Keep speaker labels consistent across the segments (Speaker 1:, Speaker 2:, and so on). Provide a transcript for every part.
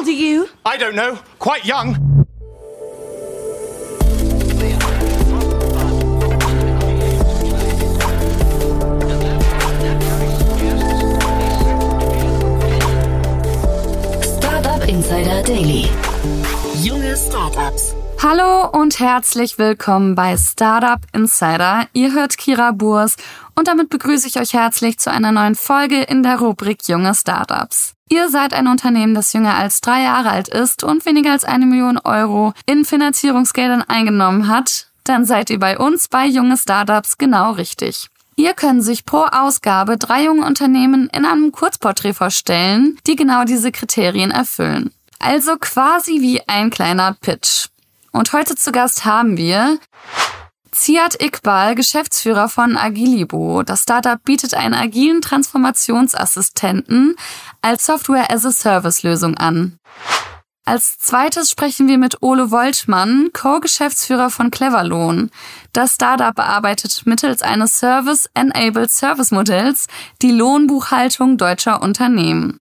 Speaker 1: old are you?
Speaker 2: I don't know. Quite young.
Speaker 3: Startup Insider Daily. Junge Startups.
Speaker 4: Hallo und herzlich willkommen bei Startup Insider. Ihr hört Kira Burs und damit begrüße ich euch herzlich zu einer neuen Folge in der Rubrik Junge Startups. Ihr seid ein Unternehmen, das jünger als drei Jahre alt ist und weniger als eine Million Euro in Finanzierungsgeldern eingenommen hat, dann seid ihr bei uns bei Junge Startups genau richtig. Hier können sich pro Ausgabe drei junge Unternehmen in einem Kurzporträt vorstellen, die genau diese Kriterien erfüllen. Also quasi wie ein kleiner Pitch. Und heute zu Gast haben wir Ziad Iqbal, Geschäftsführer von Agilibo. Das Startup bietet einen agilen Transformationsassistenten als Software-as-a-Service-Lösung an. Als zweites sprechen wir mit Ole Woltmann, Co-Geschäftsführer von Cleverlohn. Das Startup bearbeitet mittels eines Service-Enabled Service Modells die Lohnbuchhaltung deutscher Unternehmen.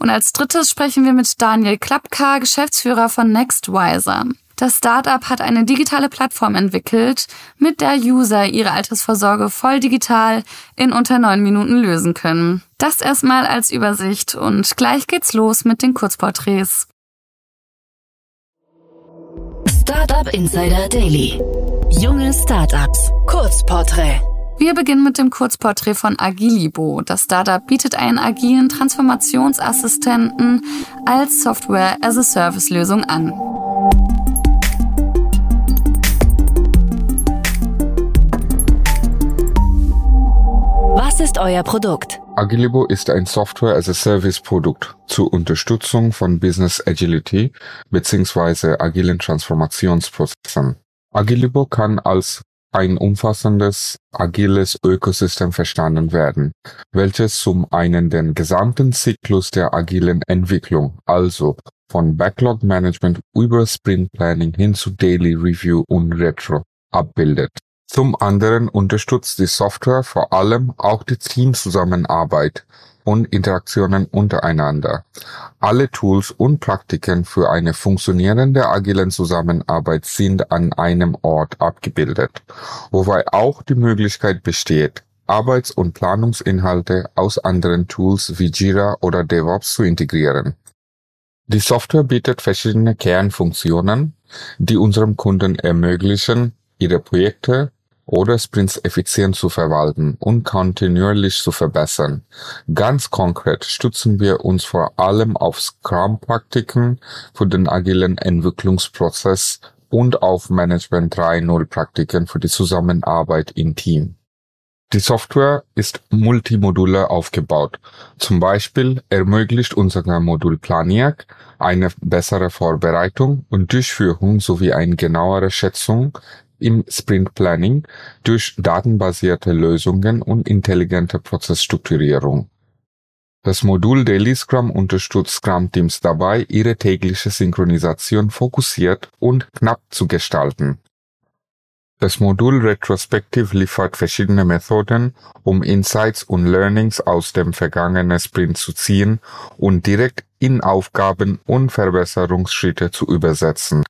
Speaker 4: Und als drittes sprechen wir mit Daniel Klapka, Geschäftsführer von Nextwiser. Das Startup hat eine digitale Plattform entwickelt, mit der User ihre Altersvorsorge voll digital in unter neun Minuten lösen können. Das erstmal als Übersicht und gleich geht's los mit den Kurzporträts.
Speaker 3: Startup Insider Daily. Junge Startups. Kurzporträt.
Speaker 4: Wir beginnen mit dem Kurzporträt von Agilibo. Das Startup bietet einen agilen Transformationsassistenten als Software-as-a-Service-Lösung an.
Speaker 3: Ist euer Produkt?
Speaker 5: Agilibo ist ein Software-as-a-Service-Produkt zur Unterstützung von Business Agility bzw. agilen Transformationsprozessen. Agilibo kann als ein umfassendes, agiles Ökosystem verstanden werden, welches zum einen den gesamten Zyklus der agilen Entwicklung, also von Backlog Management über Sprint Planning hin zu Daily Review und Retro abbildet. Zum anderen unterstützt die Software vor allem auch die Teamzusammenarbeit und Interaktionen untereinander. Alle Tools und Praktiken für eine funktionierende agilen Zusammenarbeit sind an einem Ort abgebildet, wobei auch die Möglichkeit besteht, Arbeits- und Planungsinhalte aus anderen Tools wie Jira oder DevOps zu integrieren. Die Software bietet verschiedene Kernfunktionen, die unserem Kunden ermöglichen, ihre Projekte oder Sprints effizient zu verwalten und kontinuierlich zu verbessern. Ganz konkret stützen wir uns vor allem auf Scrum-Praktiken für den agilen Entwicklungsprozess und auf Management 3.0 Praktiken für die Zusammenarbeit im Team. Die Software ist multimodular aufgebaut. Zum Beispiel ermöglicht unser Modul Planiac eine bessere Vorbereitung und Durchführung sowie eine genauere Schätzung im Sprint Planning durch datenbasierte Lösungen und intelligente Prozessstrukturierung. Das Modul Daily Scrum unterstützt Scrum-Teams dabei, ihre tägliche Synchronisation fokussiert und knapp zu gestalten. Das Modul Retrospective liefert verschiedene Methoden, um Insights und Learnings aus dem vergangenen Sprint zu ziehen und direkt in Aufgaben und Verbesserungsschritte zu übersetzen.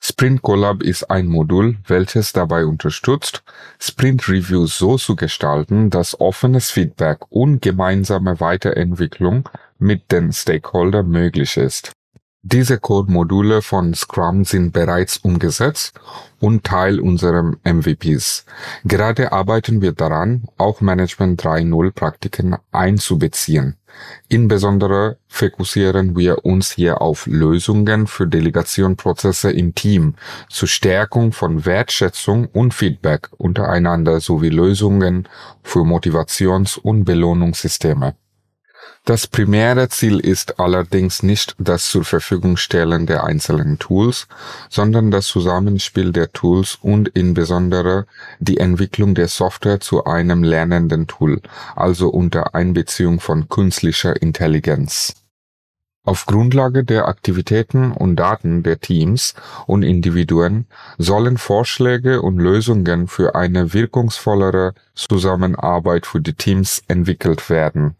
Speaker 5: Sprint Collab ist ein Modul, welches dabei unterstützt, Sprint Reviews so zu gestalten, dass offenes Feedback und gemeinsame Weiterentwicklung mit den Stakeholder möglich ist. Diese Code-Module von Scrum sind bereits umgesetzt und Teil unserer MVPs. Gerade arbeiten wir daran, auch Management 3.0 Praktiken einzubeziehen. Insbesondere fokussieren wir uns hier auf Lösungen für Delegationprozesse im Team zur Stärkung von Wertschätzung und Feedback untereinander sowie Lösungen für Motivations- und Belohnungssysteme. Das primäre Ziel ist allerdings nicht das zur Verfügung stellen der einzelnen Tools, sondern das Zusammenspiel der Tools und insbesondere die Entwicklung der Software zu einem lernenden Tool, also unter Einbeziehung von künstlicher Intelligenz. Auf Grundlage der Aktivitäten und Daten der Teams und Individuen sollen Vorschläge und Lösungen für eine wirkungsvollere Zusammenarbeit für die Teams entwickelt werden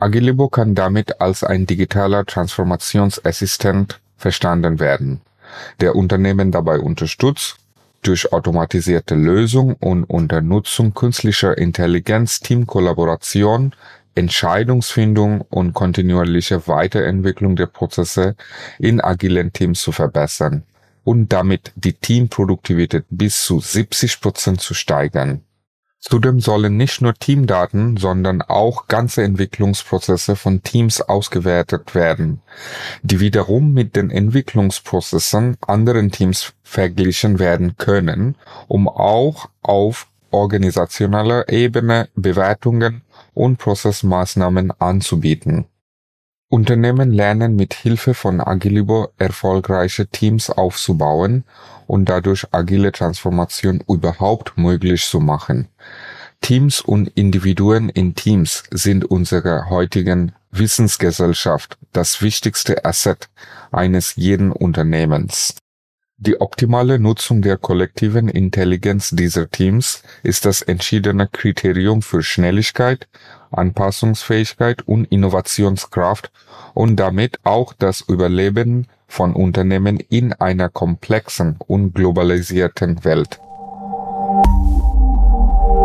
Speaker 5: Agilibo kann damit als ein digitaler Transformationsassistent verstanden werden, der Unternehmen dabei unterstützt, durch automatisierte Lösung und unter Nutzung künstlicher Intelligenz Teamkollaboration, Entscheidungsfindung und kontinuierliche Weiterentwicklung der Prozesse in agilen Teams zu verbessern und damit die Teamproduktivität bis zu 70 Prozent zu steigern. Zudem sollen nicht nur Teamdaten, sondern auch ganze Entwicklungsprozesse von Teams ausgewertet werden, die wiederum mit den Entwicklungsprozessen anderen Teams verglichen werden können, um auch auf organisationeller Ebene Bewertungen und Prozessmaßnahmen anzubieten. Unternehmen lernen mit Hilfe von Agilibo erfolgreiche Teams aufzubauen und dadurch agile Transformation überhaupt möglich zu machen. Teams und Individuen in Teams sind unserer heutigen Wissensgesellschaft das wichtigste Asset eines jeden Unternehmens. Die optimale Nutzung der kollektiven Intelligenz dieser Teams ist das entschiedene Kriterium für Schnelligkeit, Anpassungsfähigkeit und Innovationskraft und damit auch das Überleben von Unternehmen in einer komplexen und globalisierten Welt.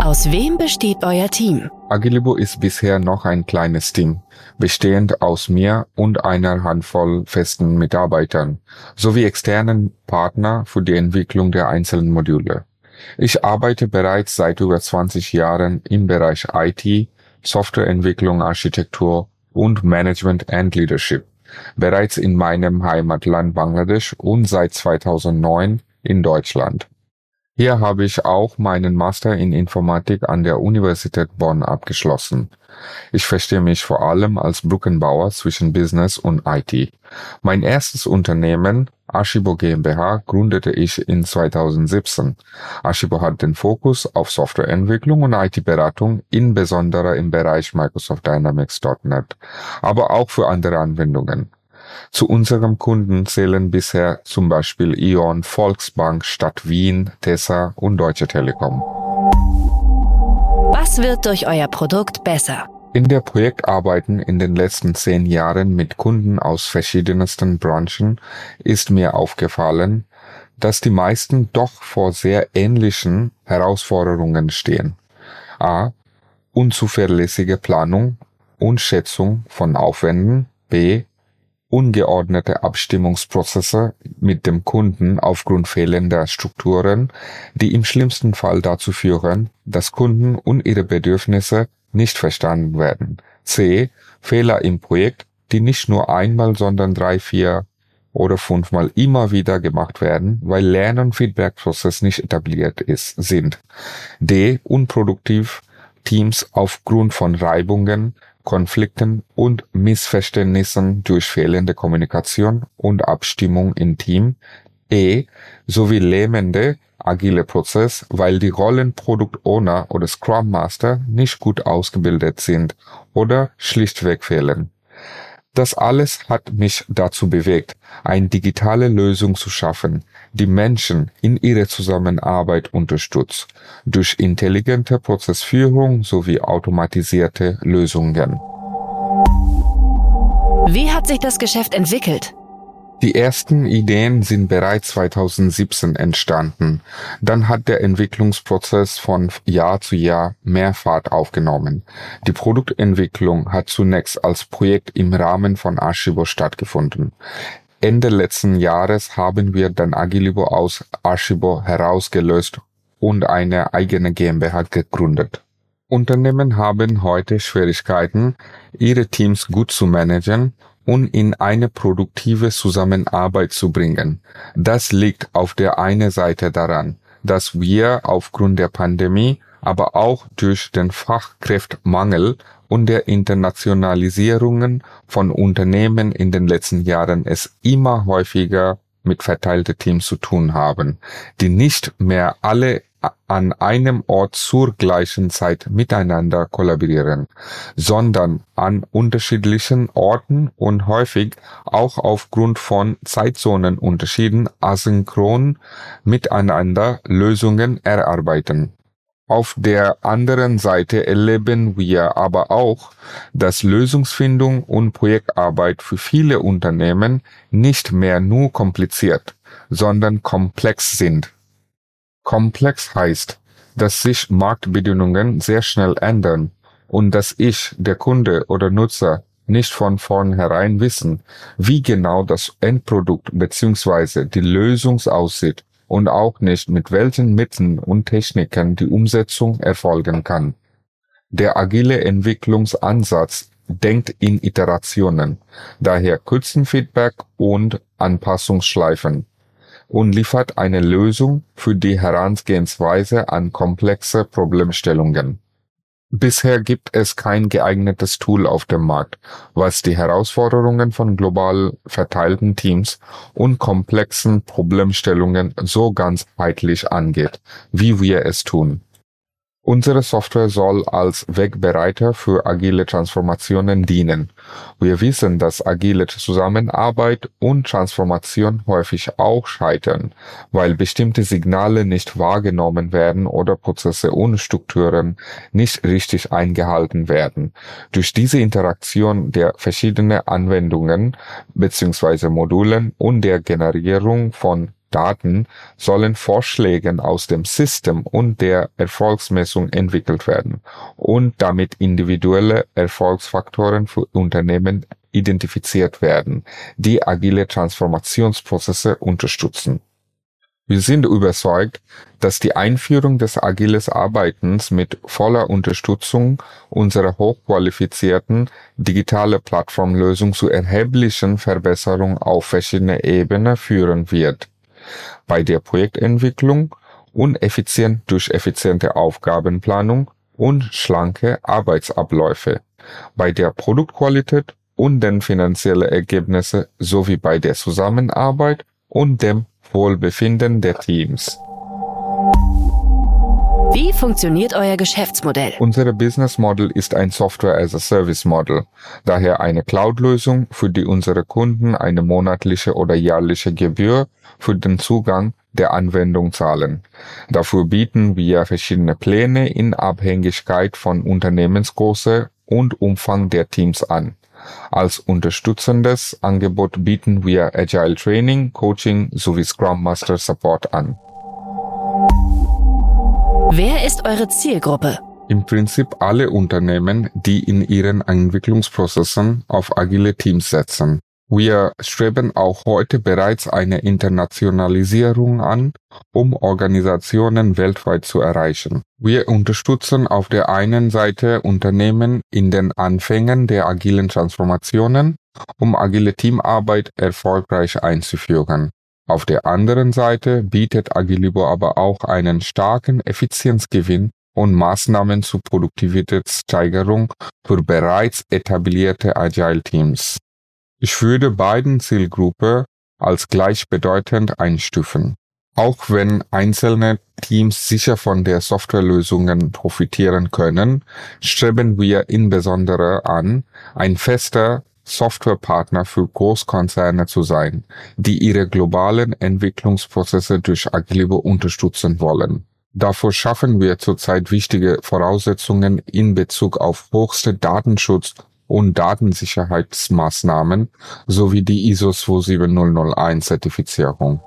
Speaker 3: Aus wem besteht euer Team?
Speaker 5: Agilibo ist bisher noch ein kleines Team, bestehend aus mir und einer Handvoll festen Mitarbeitern sowie externen Partner für die Entwicklung der einzelnen Module. Ich arbeite bereits seit über 20 Jahren im Bereich IT, Softwareentwicklung, Architektur und Management and Leadership, bereits in meinem Heimatland Bangladesch und seit 2009 in Deutschland. Hier habe ich auch meinen Master in Informatik an der Universität Bonn abgeschlossen. Ich verstehe mich vor allem als Brückenbauer zwischen Business und IT. Mein erstes Unternehmen, Ashibo GmbH, gründete ich in 2017. Ashibo hat den Fokus auf Softwareentwicklung und IT-Beratung, insbesondere im Bereich Microsoft Dynamics.net, aber auch für andere Anwendungen. Zu unserem Kunden zählen bisher zum Beispiel E.ON, Volksbank, Stadt Wien, Tessa und Deutsche Telekom.
Speaker 3: Was wird durch euer Produkt besser?
Speaker 5: In der Projektarbeiten in den letzten zehn Jahren mit Kunden aus verschiedensten Branchen ist mir aufgefallen, dass die meisten doch vor sehr ähnlichen Herausforderungen stehen. A. Unzuverlässige Planung und Schätzung von Aufwänden. B ungeordnete Abstimmungsprozesse mit dem Kunden aufgrund fehlender Strukturen, die im schlimmsten Fall dazu führen, dass Kunden und ihre Bedürfnisse nicht verstanden werden. C. Fehler im Projekt, die nicht nur einmal, sondern drei, vier oder fünfmal immer wieder gemacht werden, weil Lern- und Feedback-Prozess nicht etabliert ist, sind. D. Unproduktiv Teams aufgrund von Reibungen, Konflikten und Missverständnissen durch fehlende Kommunikation und Abstimmung im Team, E sowie lähmende agile Prozess, weil die Rollen Product Owner oder Scrum Master nicht gut ausgebildet sind oder schlichtweg fehlen. Das alles hat mich dazu bewegt, eine digitale Lösung zu schaffen, die Menschen in ihrer Zusammenarbeit unterstützt, durch intelligente Prozessführung sowie automatisierte Lösungen.
Speaker 3: Wie hat sich das Geschäft entwickelt?
Speaker 5: Die ersten Ideen sind bereits 2017 entstanden. Dann hat der Entwicklungsprozess von Jahr zu Jahr mehr Fahrt aufgenommen. Die Produktentwicklung hat zunächst als Projekt im Rahmen von Archivo stattgefunden. Ende letzten Jahres haben wir dann Agilibo aus Archivo herausgelöst und eine eigene GmbH gegründet. Unternehmen haben heute Schwierigkeiten, ihre Teams gut zu managen und in eine produktive Zusammenarbeit zu bringen. Das liegt auf der einen Seite daran, dass wir aufgrund der Pandemie, aber auch durch den Fachkräftmangel und der Internationalisierungen von Unternehmen in den letzten Jahren es immer häufiger mit verteilte Teams zu tun haben, die nicht mehr alle an einem Ort zur gleichen Zeit miteinander kollaborieren, sondern an unterschiedlichen Orten und häufig auch aufgrund von Zeitzonenunterschieden asynchron miteinander Lösungen erarbeiten. Auf der anderen Seite erleben wir aber auch, dass Lösungsfindung und Projektarbeit für viele Unternehmen nicht mehr nur kompliziert, sondern komplex sind. Komplex heißt, dass sich Marktbedingungen sehr schnell ändern und dass ich, der Kunde oder Nutzer, nicht von vornherein wissen, wie genau das Endprodukt bzw. die Lösung aussieht und auch nicht mit welchen Mitteln und Techniken die Umsetzung erfolgen kann. Der agile Entwicklungsansatz denkt in Iterationen, daher kurzen Feedback und Anpassungsschleifen und liefert eine Lösung für die Herangehensweise an komplexe Problemstellungen. Bisher gibt es kein geeignetes Tool auf dem Markt, was die Herausforderungen von global verteilten Teams und komplexen Problemstellungen so ganzheitlich angeht, wie wir es tun. Unsere Software soll als Wegbereiter für agile Transformationen dienen. Wir wissen, dass agile Zusammenarbeit und Transformation häufig auch scheitern, weil bestimmte Signale nicht wahrgenommen werden oder Prozesse und Strukturen nicht richtig eingehalten werden. Durch diese Interaktion der verschiedenen Anwendungen bzw. Modulen und der Generierung von Daten sollen Vorschläge aus dem System und der Erfolgsmessung entwickelt werden und damit individuelle Erfolgsfaktoren für Unternehmen identifiziert werden, die agile Transformationsprozesse unterstützen. Wir sind überzeugt, dass die Einführung des agiles Arbeitens mit voller Unterstützung unserer hochqualifizierten digitale Plattformlösung zu erheblichen Verbesserungen auf verschiedenen Ebenen führen wird bei der Projektentwicklung und effizient durch effiziente Aufgabenplanung und schlanke Arbeitsabläufe, bei der Produktqualität und den finanziellen Ergebnisse sowie bei der Zusammenarbeit und dem Wohlbefinden der Teams.
Speaker 3: Wie funktioniert euer Geschäftsmodell?
Speaker 5: Unser Business Model ist ein Software as a Service Model, daher eine Cloud-Lösung, für die unsere Kunden eine monatliche oder jährliche Gebühr für den Zugang der Anwendung zahlen. Dafür bieten wir verschiedene Pläne in Abhängigkeit von Unternehmensgröße und Umfang der Teams an. Als unterstützendes Angebot bieten wir Agile Training, Coaching sowie Scrum Master Support an.
Speaker 3: Wer ist eure Zielgruppe?
Speaker 5: Im Prinzip alle Unternehmen, die in ihren Entwicklungsprozessen auf agile Teams setzen. Wir streben auch heute bereits eine Internationalisierung an, um Organisationen weltweit zu erreichen. Wir unterstützen auf der einen Seite Unternehmen in den Anfängen der agilen Transformationen, um agile Teamarbeit erfolgreich einzuführen. Auf der anderen Seite bietet Agilibo aber auch einen starken Effizienzgewinn und Maßnahmen zur Produktivitätssteigerung für bereits etablierte Agile Teams. Ich würde beiden Zielgruppen als gleichbedeutend einstufen. Auch wenn einzelne Teams sicher von der Softwarelösungen profitieren können, streben wir insbesondere an, ein fester Softwarepartner für Großkonzerne zu sein, die ihre globalen Entwicklungsprozesse durch Agilibo unterstützen wollen. Dafür schaffen wir zurzeit wichtige Voraussetzungen in Bezug auf höchste Datenschutz und Datensicherheitsmaßnahmen sowie die ISO 27001 Zertifizierung.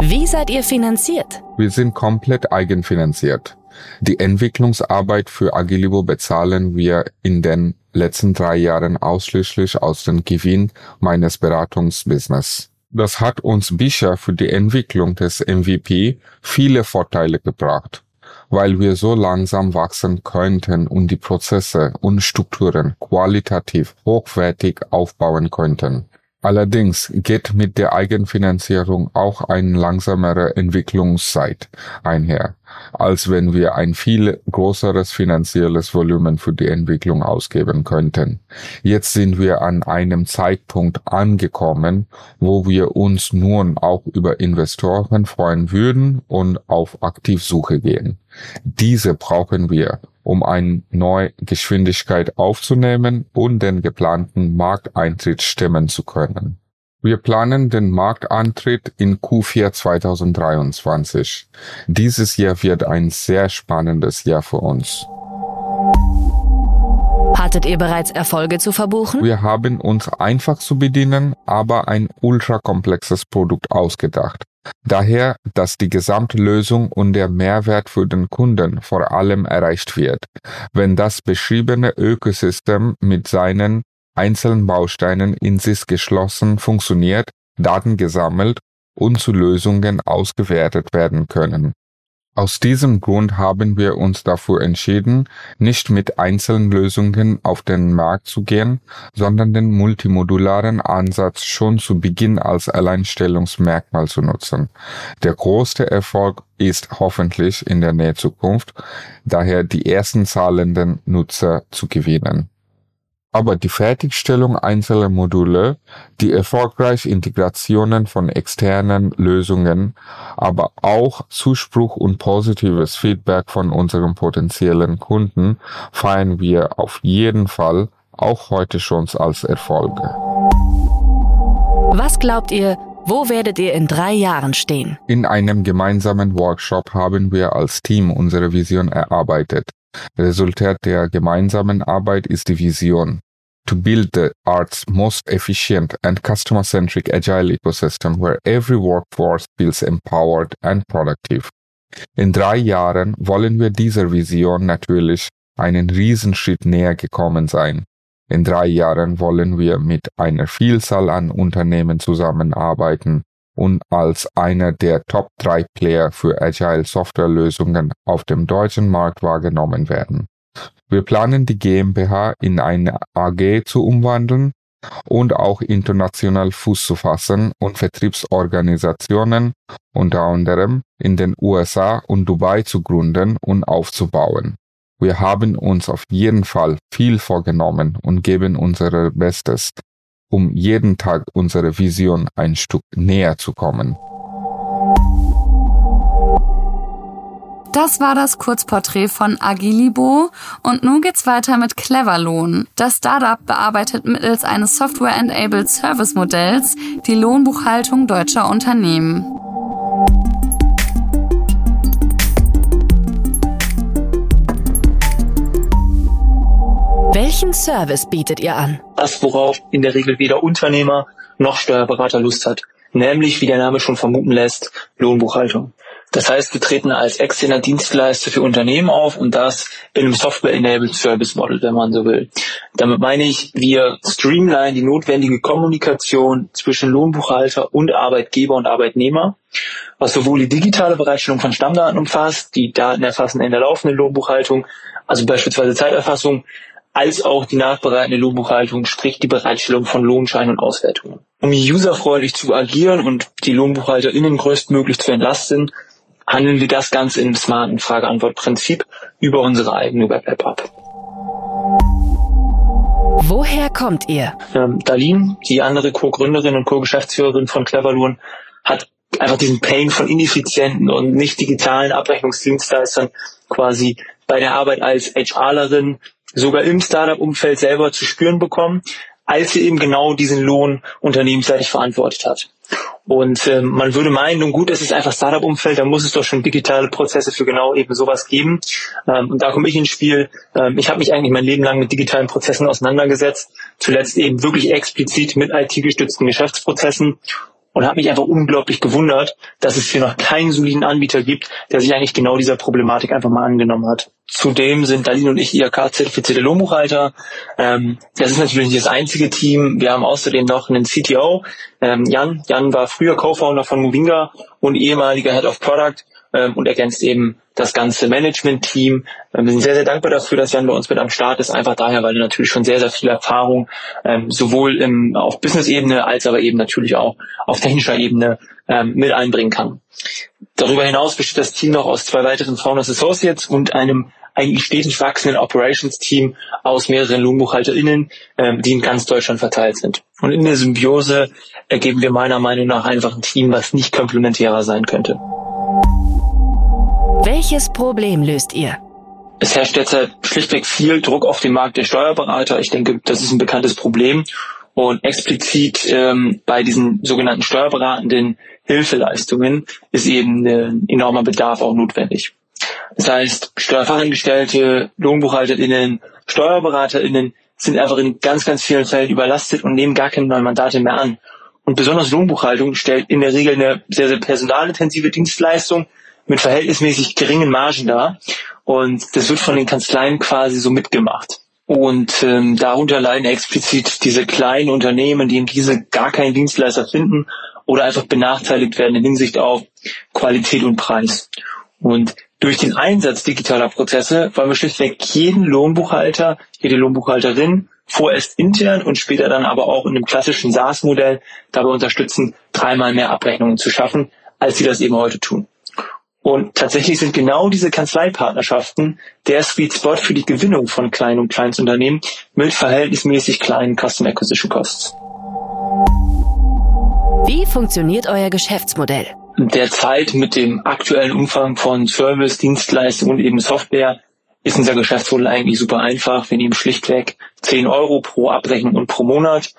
Speaker 3: Wie seid ihr finanziert?
Speaker 5: Wir sind komplett eigenfinanziert. Die Entwicklungsarbeit für Agilibo bezahlen wir in den letzten drei Jahren ausschließlich aus dem Gewinn meines Beratungsbusiness. Das hat uns bisher für die Entwicklung des MVP viele Vorteile gebracht, weil wir so langsam wachsen könnten und die Prozesse und Strukturen qualitativ hochwertig aufbauen könnten. Allerdings geht mit der Eigenfinanzierung auch eine langsamere Entwicklungszeit einher als wenn wir ein viel größeres finanzielles Volumen für die Entwicklung ausgeben könnten. Jetzt sind wir an einem Zeitpunkt angekommen, wo wir uns nun auch über Investoren freuen würden und auf Aktivsuche gehen. Diese brauchen wir, um eine neue Geschwindigkeit aufzunehmen und den geplanten Markteintritt stemmen zu können. Wir planen den Marktantritt in Q4 2023. Dieses Jahr wird ein sehr spannendes Jahr für uns.
Speaker 3: Hattet ihr bereits Erfolge zu verbuchen?
Speaker 5: Wir haben uns einfach zu bedienen, aber ein ultrakomplexes Produkt ausgedacht. Daher, dass die gesamte Lösung und der Mehrwert für den Kunden vor allem erreicht wird, wenn das beschriebene Ökosystem mit seinen einzelnen Bausteinen in sich geschlossen funktioniert, Daten gesammelt und zu Lösungen ausgewertet werden können. Aus diesem Grund haben wir uns dafür entschieden, nicht mit einzelnen Lösungen auf den Markt zu gehen, sondern den multimodularen Ansatz schon zu Beginn als Alleinstellungsmerkmal zu nutzen. Der größte Erfolg ist hoffentlich in der nähe Zukunft, daher die ersten zahlenden Nutzer zu gewinnen aber die Fertigstellung einzelner Module, die erfolgreiche Integrationen von externen Lösungen, aber auch Zuspruch und positives Feedback von unseren potenziellen Kunden feiern wir auf jeden Fall auch heute schon als Erfolge.
Speaker 3: Was glaubt ihr, wo werdet ihr in drei Jahren stehen?
Speaker 5: In einem gemeinsamen Workshop haben wir als Team unsere Vision erarbeitet. Resultat der gemeinsamen Arbeit ist die Vision to build the art's most efficient and customer-centric agile ecosystem where every workforce feels empowered and productive. In drei Jahren wollen wir dieser Vision natürlich einen Riesenschritt näher gekommen sein. In drei Jahren wollen wir mit einer Vielzahl an Unternehmen zusammenarbeiten und als einer der Top 3 Player für Agile Software Lösungen auf dem deutschen Markt wahrgenommen werden. Wir planen die GmbH in eine AG zu umwandeln und auch international Fuß zu fassen und Vertriebsorganisationen unter anderem in den USA und Dubai zu gründen und aufzubauen. Wir haben uns auf jeden Fall viel vorgenommen und geben unser Bestes, um jeden Tag unsere Vision ein Stück näher zu kommen.
Speaker 4: Das war das Kurzporträt von Agilibo und nun geht's weiter mit Cleverlohn. Das Startup bearbeitet mittels eines Software-Enabled Service Modells die Lohnbuchhaltung deutscher Unternehmen.
Speaker 3: Welchen Service bietet ihr an?
Speaker 1: Das, worauf in der Regel weder Unternehmer noch Steuerberater Lust hat. Nämlich, wie der Name schon vermuten lässt, Lohnbuchhaltung. Das heißt, wir treten als externer Dienstleister für Unternehmen auf und das in einem Software-Enabled Service Model, wenn man so will. Damit meine ich, wir streamline die notwendige Kommunikation zwischen Lohnbuchhalter und Arbeitgeber und Arbeitnehmer, was sowohl die digitale Bereitstellung von Stammdaten umfasst, die Daten erfassen in der laufenden Lohnbuchhaltung, also beispielsweise Zeiterfassung, als auch die nachbereitende Lohnbuchhaltung, sprich die Bereitstellung von Lohnscheinen und Auswertungen. Um userfreundlich zu agieren und die LohnbuchhalterInnen größtmöglich zu entlasten, handeln wir das Ganze im smarten Frage-Antwort-Prinzip über unsere eigene Web-App ab.
Speaker 3: Woher kommt ihr?
Speaker 1: Ähm, Darlene, die andere Co-Gründerin und Co-Geschäftsführerin von Cleverloon, hat einfach diesen Pain von ineffizienten und nicht digitalen Abrechnungsdienstleistern quasi bei der Arbeit als HRlerin sogar im Startup-Umfeld selber zu spüren bekommen, als sie eben genau diesen Lohn unternehmensseitig verantwortet hat. Und ähm, man würde meinen, nun gut, es ist einfach Startup-Umfeld, da muss es doch schon digitale Prozesse für genau eben sowas geben. Ähm, und da komme ich ins Spiel. Ähm, ich habe mich eigentlich mein Leben lang mit digitalen Prozessen auseinandergesetzt, zuletzt eben wirklich explizit mit IT-gestützten Geschäftsprozessen und habe mich einfach unglaublich gewundert, dass es hier noch keinen soliden Anbieter gibt, der sich eigentlich genau dieser Problematik einfach mal angenommen hat. Zudem sind Dalin und ich IHK-zertifizierte Lohnbuchhalter. Ähm, das ist natürlich nicht das einzige Team. Wir haben außerdem noch einen CTO, ähm, Jan. Jan war früher Co-Founder von Movinga und ehemaliger Head of Product ähm, und ergänzt eben das ganze Management-Team. Ähm, wir sind sehr, sehr dankbar dafür, dass Jan bei uns mit am Start ist, einfach daher, weil er natürlich schon sehr, sehr viel Erfahrung ähm, sowohl im, auf Business-Ebene als aber eben natürlich auch auf technischer Ebene ähm, mit einbringen kann. Darüber hinaus besteht das Team noch aus zwei weiteren Founders Associates und einem eigentlich stetig wachsenden Operations-Team aus mehreren LohnbuchhalterInnen, ähm, die in ganz Deutschland verteilt sind. Und in der Symbiose ergeben wir meiner Meinung nach einfach ein Team, was nicht komplementärer sein könnte.
Speaker 3: Welches Problem löst ihr?
Speaker 1: Es herrscht derzeit schlichtweg viel Druck auf den Markt der Steuerberater. Ich denke, das ist ein bekanntes Problem. Und explizit ähm, bei diesen sogenannten steuerberatenden Hilfeleistungen ist eben ein enormer Bedarf auch notwendig. Das heißt, Steuerfachangestellte, Lohnbuchhalterinnen, Steuerberaterinnen sind einfach in ganz, ganz vielen Fällen überlastet und nehmen gar keine neuen Mandate mehr an. Und besonders Lohnbuchhaltung stellt in der Regel eine sehr, sehr personalintensive Dienstleistung mit verhältnismäßig geringen Margen dar. Und das wird von den Kanzleien quasi so mitgemacht. Und ähm, darunter leiden explizit diese kleinen Unternehmen, die in diese gar keinen Dienstleister finden oder einfach benachteiligt werden in Hinsicht auf Qualität und Preis. Und durch den Einsatz digitaler Prozesse wollen wir schlichtweg jeden Lohnbuchhalter, jede Lohnbuchhalterin vorerst intern und später dann aber auch in einem klassischen SaaS-Modell dabei unterstützen, dreimal mehr Abrechnungen zu schaffen, als sie das eben heute tun. Und tatsächlich sind genau diese Kanzleipartnerschaften der Sweet Spot für die Gewinnung von kleinen und Kleinstunternehmen mit verhältnismäßig kleinen Custom Acquisition Costs.
Speaker 3: Wie funktioniert euer Geschäftsmodell?
Speaker 1: Derzeit mit dem aktuellen Umfang von Service, Dienstleistungen und eben Software ist unser Geschäftsmodell eigentlich super einfach. Wir nehmen schlichtweg 10 Euro pro Abrechnung und pro Monat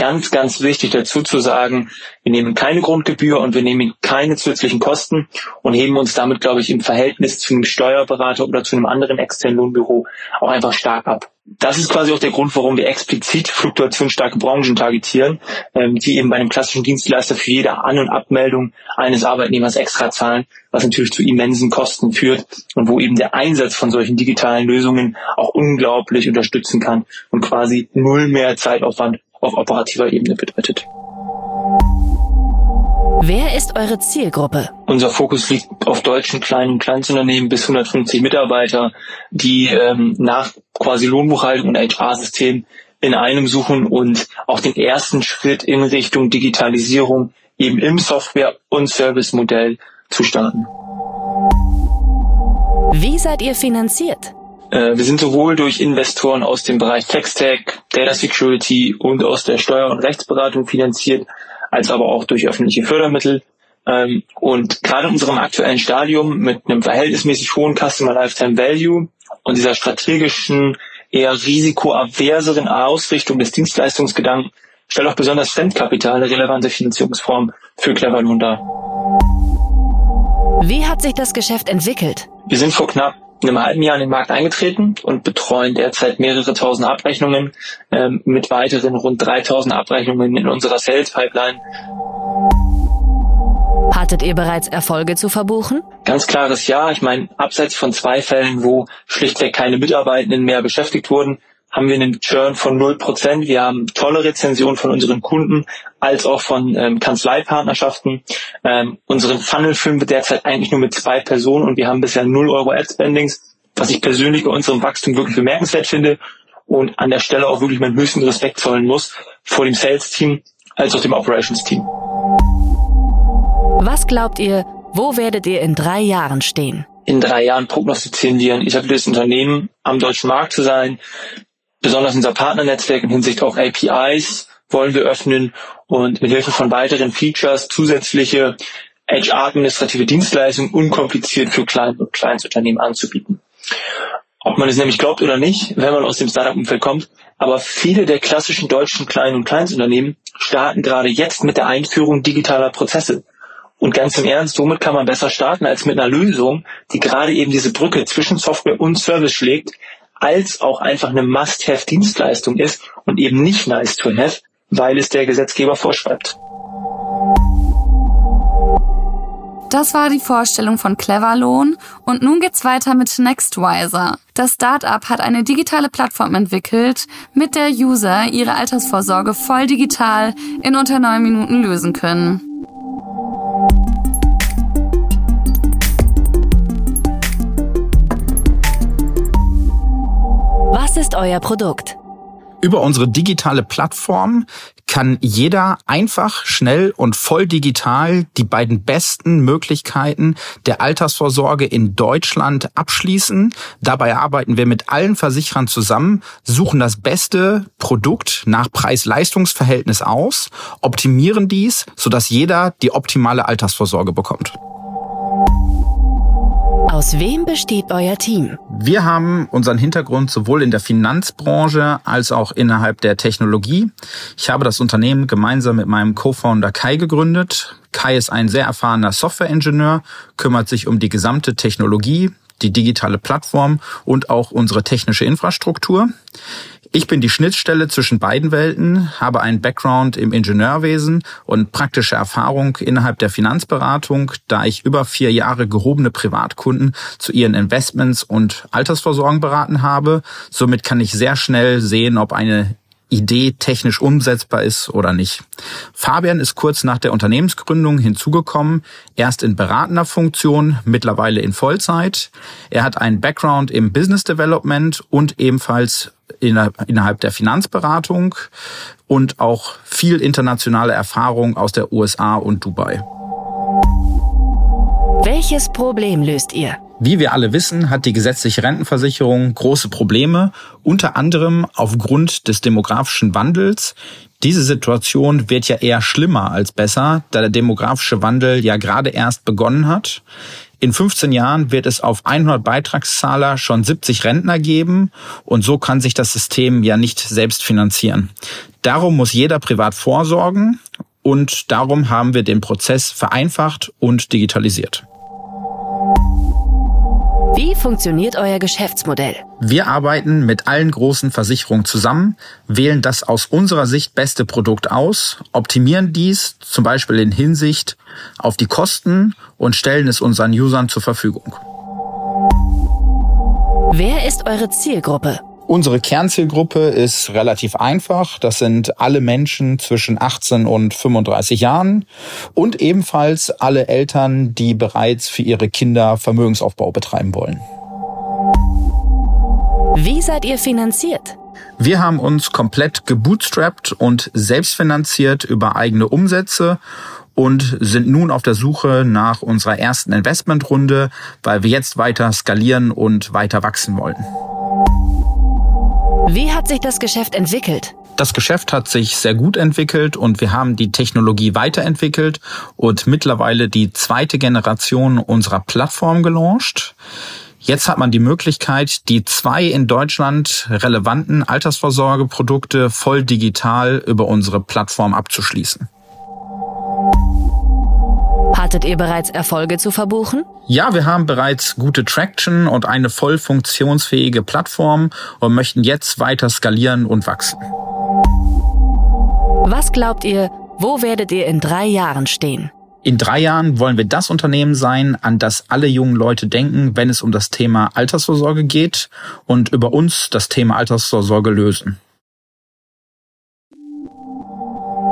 Speaker 1: ganz, ganz wichtig dazu zu sagen, wir nehmen keine Grundgebühr und wir nehmen keine zusätzlichen Kosten und heben uns damit, glaube ich, im Verhältnis zu einem Steuerberater oder zu einem anderen externen Lohnbüro auch einfach stark ab. Das ist quasi auch der Grund, warum wir explizit fluktuationsstarke Branchen targetieren, ähm, die eben bei einem klassischen Dienstleister für jede An- und Abmeldung eines Arbeitnehmers extra zahlen, was natürlich zu immensen Kosten führt und wo eben der Einsatz von solchen digitalen Lösungen auch unglaublich unterstützen kann und quasi null mehr Zeitaufwand auf operativer Ebene bedeutet.
Speaker 3: Wer ist eure Zielgruppe?
Speaker 1: Unser Fokus liegt auf deutschen kleinen Kleinstunternehmen bis 150 Mitarbeiter, die ähm, nach quasi Lohnbuchhaltung und HR-System in einem suchen und auch den ersten Schritt in Richtung Digitalisierung eben im Software- und Service-Modell zu starten.
Speaker 3: Wie seid ihr finanziert?
Speaker 1: Äh, wir sind sowohl durch Investoren aus dem Bereich Tech-Stack, Data Security und aus der Steuer- und Rechtsberatung finanziert, als aber auch durch öffentliche Fördermittel. Ähm, und gerade in unserem aktuellen Stadium mit einem verhältnismäßig hohen Customer Lifetime Value und dieser strategischen, eher risikoaverseren Ausrichtung des Dienstleistungsgedanken stellt auch besonders Fremdkapital eine relevante Finanzierungsform für Cleverloon dar.
Speaker 3: Wie hat sich das Geschäft entwickelt?
Speaker 1: Wir sind vor knapp einem halben Jahr in den Markt eingetreten und betreuen derzeit mehrere tausend Abrechnungen ähm, mit weiteren rund 3000 Abrechnungen in unserer Sales Pipeline.
Speaker 3: Hattet ihr bereits Erfolge zu verbuchen?
Speaker 1: Ganz klares Ja. Ich meine, abseits von zwei Fällen, wo schlichtweg keine Mitarbeitenden mehr beschäftigt wurden, haben wir einen Churn von 0%. Wir haben tolle Rezensionen von unseren Kunden als auch von ähm, Kanzleipartnerschaften. Ähm, unseren Funnel füllen wir derzeit eigentlich nur mit zwei Personen und wir haben bisher 0 Euro Ad-Spendings, was ich persönlich bei unserem Wachstum wirklich bemerkenswert finde und an der Stelle auch wirklich meinen höchsten Respekt zollen muss vor dem Sales-Team als auch dem Operations-Team.
Speaker 3: Was glaubt ihr, wo werdet ihr in drei Jahren stehen?
Speaker 1: In drei Jahren prognostizieren wir ein etabliertes Unternehmen am deutschen Markt zu sein, besonders unser Partnernetzwerk in Hinsicht auf APIs wollen wir öffnen und mit Hilfe von weiteren Features zusätzliche HR-administrative Dienstleistungen unkompliziert für Klein- und Kleinstunternehmen anzubieten. Ob man es nämlich glaubt oder nicht, wenn man aus dem Startup-Umfeld kommt, aber viele der klassischen deutschen Klein- und Kleinstunternehmen starten gerade jetzt mit der Einführung digitaler Prozesse. Und ganz im Ernst, somit kann man besser starten als mit einer Lösung, die gerade eben diese Brücke zwischen Software und Service schlägt, als auch einfach eine Must-Have-Dienstleistung ist und eben nicht nice to have, weil es der Gesetzgeber vorschreibt.
Speaker 4: Das war die Vorstellung von Cleverloan und nun geht's weiter mit Nextwiser. Das Startup hat eine digitale Plattform entwickelt, mit der User ihre Altersvorsorge voll digital in unter neun Minuten lösen können.
Speaker 3: Was ist euer Produkt?
Speaker 6: Über unsere digitale Plattform kann jeder einfach, schnell und voll digital die beiden besten Möglichkeiten der Altersvorsorge in Deutschland abschließen. Dabei arbeiten wir mit allen Versicherern zusammen, suchen das beste Produkt nach Preis-Leistungs-Verhältnis aus, optimieren dies, sodass jeder die optimale Altersvorsorge bekommt.
Speaker 3: Aus wem besteht euer Team?
Speaker 6: Wir haben unseren Hintergrund sowohl in der Finanzbranche als auch innerhalb der Technologie. Ich habe das Unternehmen gemeinsam mit meinem Co-Founder Kai gegründet. Kai ist ein sehr erfahrener Softwareingenieur, kümmert sich um die gesamte Technologie, die digitale Plattform und auch unsere technische Infrastruktur. Ich bin die Schnittstelle zwischen beiden Welten, habe einen Background im Ingenieurwesen und praktische Erfahrung innerhalb der Finanzberatung, da ich über vier Jahre gehobene Privatkunden zu ihren Investments und Altersvorsorgen beraten habe. Somit kann ich sehr schnell sehen, ob eine Idee technisch umsetzbar ist oder nicht. Fabian ist kurz nach der Unternehmensgründung hinzugekommen, erst in beratender Funktion, mittlerweile in Vollzeit. Er hat einen Background im Business Development und ebenfalls innerhalb der Finanzberatung und auch viel internationale Erfahrung aus der USA und Dubai.
Speaker 3: Welches Problem löst ihr?
Speaker 6: Wie wir alle wissen, hat die gesetzliche Rentenversicherung große Probleme, unter anderem aufgrund des demografischen Wandels. Diese Situation wird ja eher schlimmer als besser, da der demografische Wandel ja gerade erst begonnen hat. In 15 Jahren wird es auf 100 Beitragszahler schon 70 Rentner geben und so kann sich das System ja nicht selbst finanzieren. Darum muss jeder privat vorsorgen und darum haben wir den Prozess vereinfacht und digitalisiert.
Speaker 3: Wie funktioniert euer Geschäftsmodell?
Speaker 6: Wir arbeiten mit allen großen Versicherungen zusammen, wählen das aus unserer Sicht beste Produkt aus, optimieren dies zum Beispiel in Hinsicht auf die Kosten und stellen es unseren Usern zur Verfügung.
Speaker 3: Wer ist eure Zielgruppe?
Speaker 6: Unsere Kernzielgruppe ist relativ einfach. Das sind alle Menschen zwischen 18 und 35 Jahren und ebenfalls alle Eltern, die bereits für ihre Kinder Vermögensaufbau betreiben wollen.
Speaker 3: Wie seid ihr finanziert?
Speaker 6: Wir haben uns komplett gebootstrapped und selbstfinanziert über eigene Umsätze und sind nun auf der Suche nach unserer ersten Investmentrunde, weil wir jetzt weiter skalieren und weiter wachsen wollen.
Speaker 3: Wie hat sich das Geschäft entwickelt?
Speaker 6: Das Geschäft hat sich sehr gut entwickelt und wir haben die Technologie weiterentwickelt und mittlerweile die zweite Generation unserer Plattform gelauncht. Jetzt hat man die Möglichkeit, die zwei in Deutschland relevanten Altersvorsorgeprodukte voll digital über unsere Plattform abzuschließen.
Speaker 3: Hattet ihr bereits Erfolge zu verbuchen?
Speaker 6: Ja, wir haben bereits gute Traction und eine voll funktionsfähige Plattform und möchten jetzt weiter skalieren und wachsen.
Speaker 3: Was glaubt ihr, wo werdet ihr in drei Jahren stehen?
Speaker 6: In drei Jahren wollen wir das Unternehmen sein, an das alle jungen Leute denken, wenn es um das Thema Altersvorsorge geht und über uns das Thema Altersvorsorge lösen.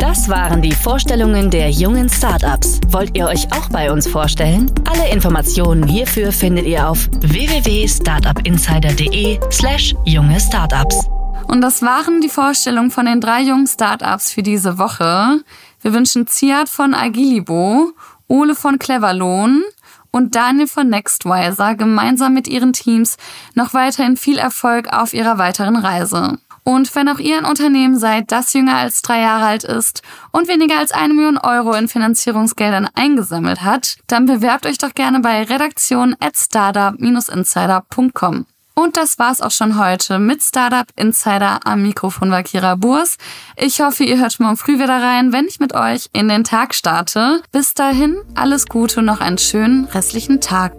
Speaker 3: Das waren die Vorstellungen der jungen Startups. Wollt ihr euch auch bei uns vorstellen? Alle Informationen hierfür findet ihr auf www.startupinsider.de/slash junge Startups.
Speaker 4: Und das waren die Vorstellungen von den drei jungen Startups für diese Woche. Wir wünschen Ziad von Agilibo, Ole von Cleverlohn und Daniel von Nextwiser gemeinsam mit ihren Teams noch weiterhin viel Erfolg auf ihrer weiteren Reise. Und wenn auch ihr ein Unternehmen seid, das jünger als drei Jahre alt ist und weniger als eine Million Euro in Finanzierungsgeldern eingesammelt hat, dann bewerbt euch doch gerne bei redaktion at startup-insider.com. Und das war's auch schon heute mit Startup Insider am Mikrofon war Kira Burs. Ich hoffe, ihr hört morgen früh wieder rein, wenn ich mit euch in den Tag starte. Bis dahin, alles Gute und noch einen schönen restlichen Tag.